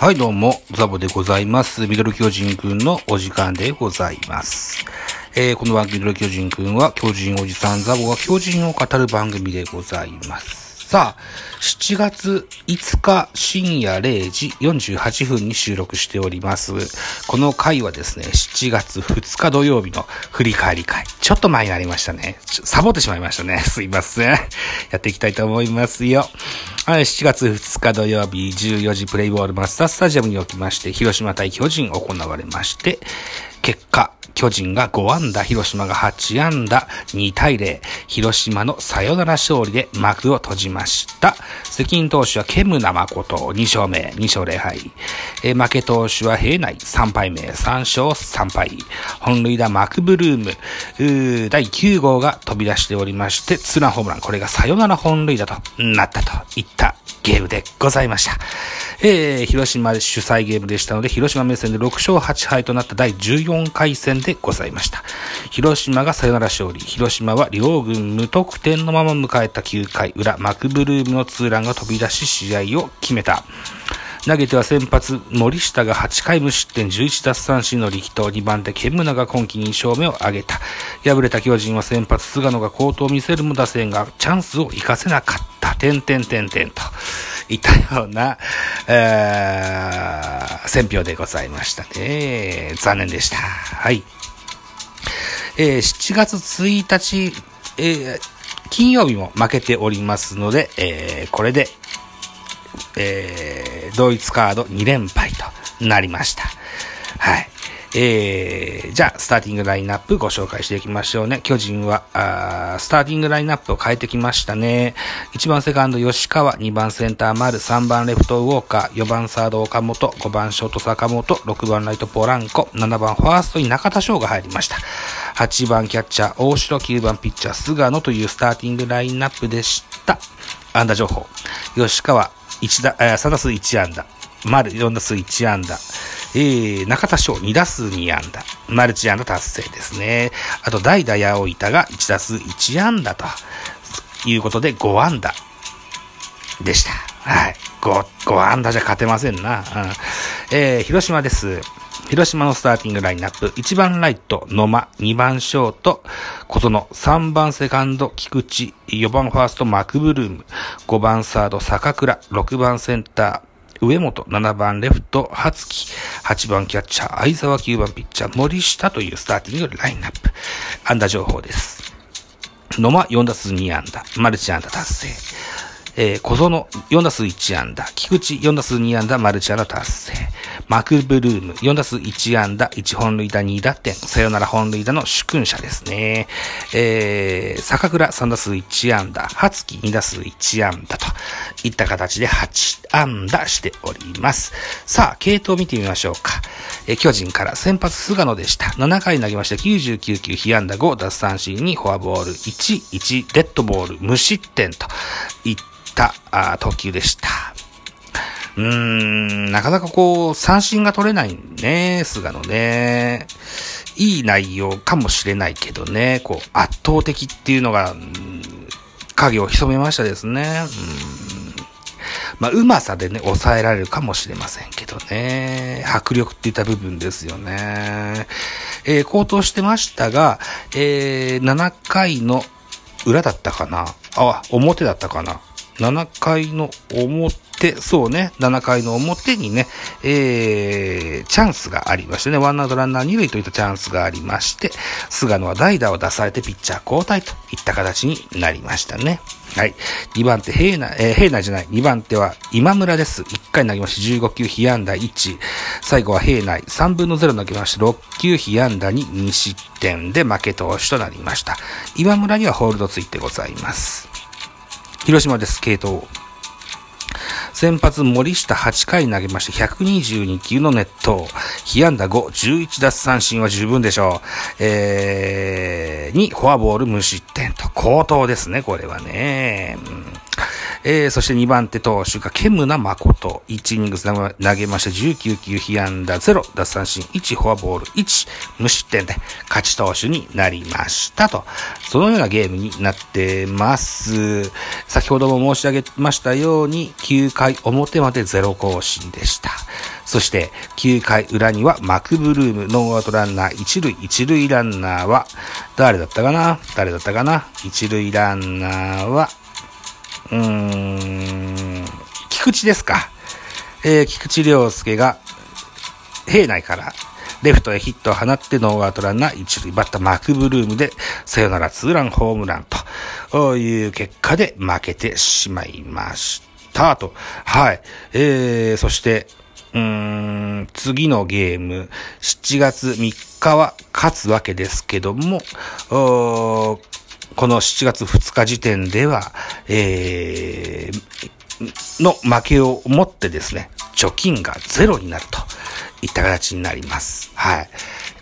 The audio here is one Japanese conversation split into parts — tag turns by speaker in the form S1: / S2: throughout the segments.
S1: はい、どうも、ザボでございます。ミドル巨人くんのお時間でございます。えー、この番組ミドル巨人くんは、巨人おじさんザボが巨人を語る番組でございます。さあ、7月5日深夜0時48分に収録しております。この回はですね、7月2日土曜日の振り返り会。ちょっと前になりましたね。サボってしまいましたね。すいません。やっていきたいと思いますよ。はい、7月2日土曜日14時プレイボールマスタースタジアムにおきまして、広島対巨人行われまして、結果、巨人が5安打、広島が8安打、2対0、広島のサヨナラ勝利で幕を閉じました。責任投手はケムナ誠、2勝目、2勝0敗。え負け投手は平内、3敗目、3勝3敗。本塁打マクブルーム、うー第9号が飛び出しておりまして、ツーランホームラン、これがサヨナラ本塁打となったといったゲームでございました。えー、広島主催ゲームでしたので、広島目線で6勝8敗となった第14回戦でございました。広島がサヨナラ勝利。広島は両軍無得点のまま迎えた9回裏、マクブルームのツーランが飛び出し試合を決めた。投げては先発、森下が8回無失点11奪三振の力投、2番手、ケムナが今季2勝目を挙げた。敗れた巨人は先発、菅野が好投を見せるも打線がチャンスを生かせなかった。点点点点と。いたような、えー、選票でございましたね。残念でした。はい。えー7月1日、えー金曜日も負けておりますので、えーこれで、えー同一カード2連敗となりました。はい。えー、じゃあ、スターティングラインナップご紹介していきましょうね。巨人は、あスターティングラインナップを変えてきましたね。1番セカンド吉川、2番センター丸、3番レフトウォーカー、4番サード岡本、5番ショート坂本、6番ライトポランコ、7番ファーストに中田翔が入りました。8番キャッチャー大城、9番ピッチャー菅野というスターティングラインナップでした。安打情報。吉川、1打、えー3打数1安打。丸4打数1安打。えー、中田翔2打数2安打。マルチ安打達成ですね。あと、代打八百板が1打数1安打ということで5安打でした。はい。5、5安打じゃ勝てませんな。うん、えー、広島です。広島のスターティングラインナップ。1番ライト、野間。2番ショート、小園。3番セカンド、菊池。4番ファースト、マクブルーム。5番サード、坂倉。6番センター、上本、7番レフト、初木、8番キャッチャー、相沢、9番ピッチャー、森下というスターティングラインナップ。安打情報です。野間4打数2安打、マルチ安打達成。えー、小園4打数1安打、菊池4打数2安打、マルチ安打達成。マクブルーム4打数1安打、1本塁打2打点、サヨナラ本塁打の主君者ですね。えー、坂倉3打数1安打、初木2打数1安打といった形で8安打しております。さあ、系統を見てみましょうか。え巨人から先発菅野でした。7回投げまして99球、被安打5、奪三振にフォアボール1、1、デッドボール、無失点といったあ投球でした。うーん、なかなかこう、三振が取れないね、菅野ね。いい内容かもしれないけどね、こう、圧倒的っていうのが、うん影を潜めましたですね。うんまあ、うまさでね、抑えられるかもしれませんけどね。迫力っていった部分ですよね。えー、高騰してましたが、えー、7回の裏だったかなあ、表だったかな ?7 回の表、そうね、7回の表にね、えー、チャンスがありましてね、ワンアウトランナー2塁といったチャンスがありまして、菅野は代打を出されてピッチャー交代といった形になりましたね。はい。2番手、平内、えー、平内じゃない。2番手は今村です。1回投げまして15球被安打1。最後は平内。3分の0投げまして6球被安打に2失点で負け投手となりました。今村にはホールドついてございます。広島です、系統。先発森下8回投げまして122球の熱投。被安打5、11奪三振は十分でしょう。えー、にフォアボール無失点と高騰ですね、これはね。うんえー、そして2番手投手がケムナ誠。1イニングス投げまして19球被安打0、奪三振1、フォアボール1、無失点で勝ち投手になりましたと。そのようなゲームになってます。先ほども申し上げましたように、9回表までゼロ更新でした。そして9回裏にはマクブルーム、ノーアウトランナー1塁、1塁ランナーは、誰だったかな？誰だったかな？一塁ランナーは、うーん、菊池ですか。えー、菊池涼介が、平内からレフトへヒットを放ってノーアウトランナー一塁バッターマクブルームでサヨナラツーランホームランという結果で負けてしまいましたと。はい。えー、そして、うーん、次のゲーム、7月3日は勝つわけですけども、この7月2日時点では、えー、の負けをもってですね、貯金がゼロになるといった形になります。はい。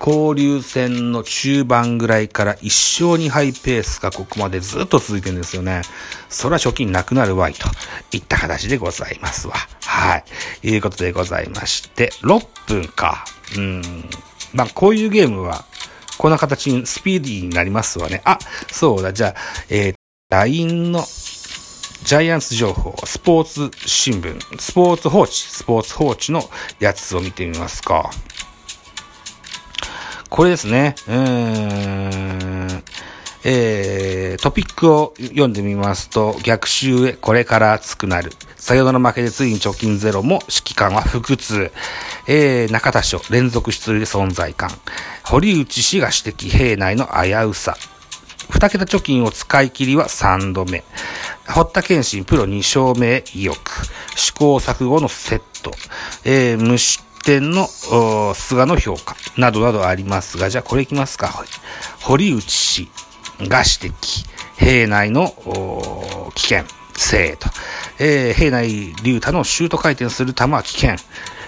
S1: 交流戦の中盤ぐらいから一生にハイペースがここまでずっと続いてるんですよね。それは貯金なくなるわいといった形でございますわ。はい。いうことでございまして、6分か。うん。まあ、こういうゲームは、こんな形にスピーディーになりますわね。あ、そうだ。じゃあ、えー、LINE のジャイアンツ情報、スポーツ新聞、スポーツ報知、スポーツ報知のやつを見てみますか。これですね。うーん。えー、トピックを読んでみますと、逆襲へこれから熱くなる。さよなら負けでついに貯金ゼロも指揮官は腹痛。えー、中田賞連続出塁で存在感。堀内氏が指摘兵内の危うさ。二桁貯金を使い切りは3度目。堀田健信プロ2勝目へ意欲。試行錯誤のセット。えー、無失点の菅の評価。などなどありますが、じゃあこれいきますか。堀内氏が指摘。兵内の危険。性と。えー、兵内竜太のシュート回転する球は危険。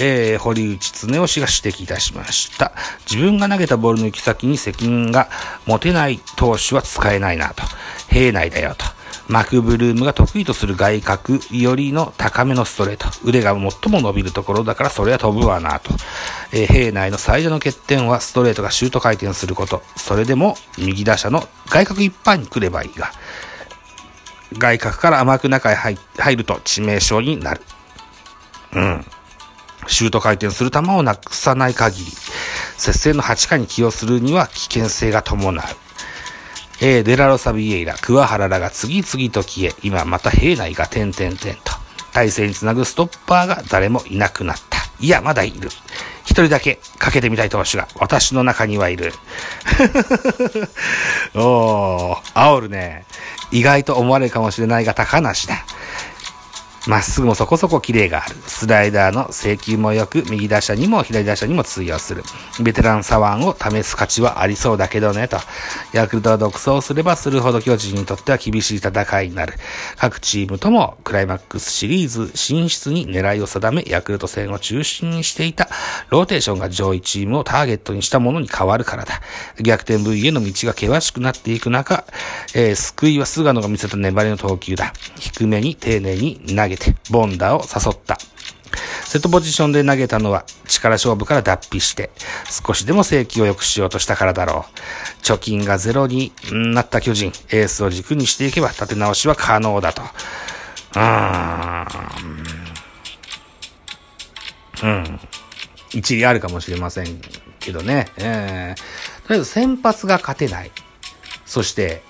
S1: えー、堀内恒雄氏が指摘いたしました。自分が投げたボールの行き先に責任が持てない投手は使えないなと。兵内だよと。マクブルームが得意とする外角よりの高めのストレート。腕が最も伸びるところだからそれは飛ぶわなと。えー、兵内の最大の欠点はストレートがシュート回転すること。それでも右打者の外角一般に来ればいいが、外角から甘く中へ入ると致命傷になる。うん。シュート回転する球をなくさない限り、接戦の8回に起用するには危険性が伴う。えー、デラロサビエイラ、桑原らが次々と消え、今また兵内が点々点と、体勢につなぐストッパーが誰もいなくなった。いや、まだいる。一人だけかけてみたい投手が私の中にはいる。おー、煽るね。意外と思われるかもしれないが高梨だ。まっすぐもそこそこキレがある。スライダーの制球も良く、右打者にも左打者にも通用する。ベテラン左腕を試す価値はありそうだけどね、と。ヤクルトは独走すればするほど巨人にとっては厳しい戦いになる。各チームともクライマックスシリーズ進出に狙いを定め、ヤクルト戦を中心にしていたローテーションが上位チームをターゲットにしたものに変わるからだ。逆転 V への道が険しくなっていく中、えー、救いは菅野が見せた粘りの投球だ。低めに丁寧に投げて、凡打を誘った。セットポジションで投げたのは力勝負から脱皮して、少しでも制球を良くしようとしたからだろう。貯金がゼロになった巨人、エースを軸にしていけば立て直しは可能だと。うーん。うん。一理あるかもしれませんけどね。えー、とりあえず先発が勝てない。そして、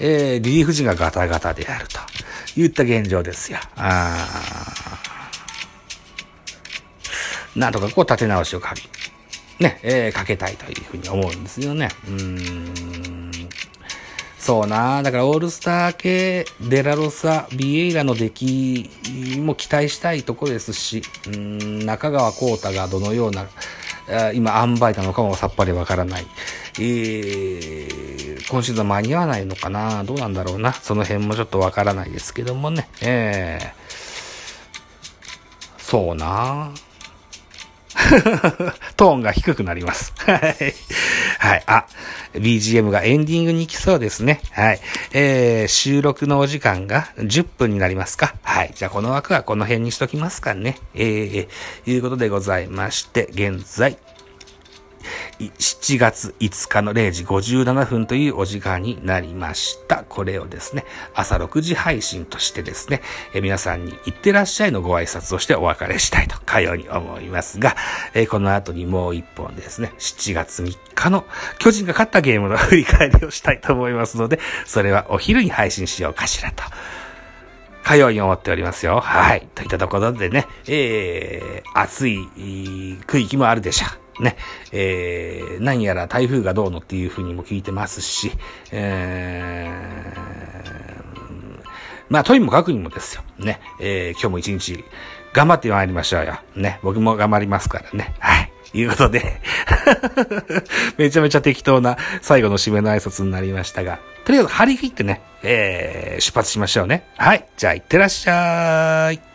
S1: えー、リリーフ陣がガタガタであると。言った現状ですよ。あなんとかこう立て直しをかけ、ね、えー、かけたいというふうに思うんですよね。うん。そうなだからオールスター系、デラロサ、ビエイラの出来も期待したいとこですし、うん、中川幸太がどのような、今、塩梅なのかもさっぱりわからない。えー、今シーズン間に合わないのかな？どうなんだろうな？その辺もちょっとわからないですけどもね。えー、そうな トーンが低くなります。はい。はい。あ、BGM がエンディングに行きそうですね。はい。えー、収録のお時間が10分になりますか？はい。じゃあこの枠はこの辺にしときますかね。えー、いうことでございまして、現在、7月5日の0時57分というお時間になりました。これをですね、朝6時配信としてですね、え皆さんに行ってらっしゃいのご挨拶をしてお別れしたいと、かように思いますが、えこの後にもう一本ですね、7月3日の巨人が勝ったゲームの振り返りをしたいと思いますので、それはお昼に配信しようかしらと。かように思っておりますよ。はい。といったところでね、えー、暑い区域もあるでしょう。ね、えー、何やら台風がどうのっていうふうにも聞いてますし、えー、まあ、とにもかくにもですよ。ね、えー、今日も一日頑張ってまいりましょうよ。ね、僕も頑張りますからね。はい。いうことで めちゃめちゃ適当な最後の締めの挨拶になりましたが、とりあえず張り切ってね、えー、出発しましょうね。はい。じゃあ、いってらっしゃい。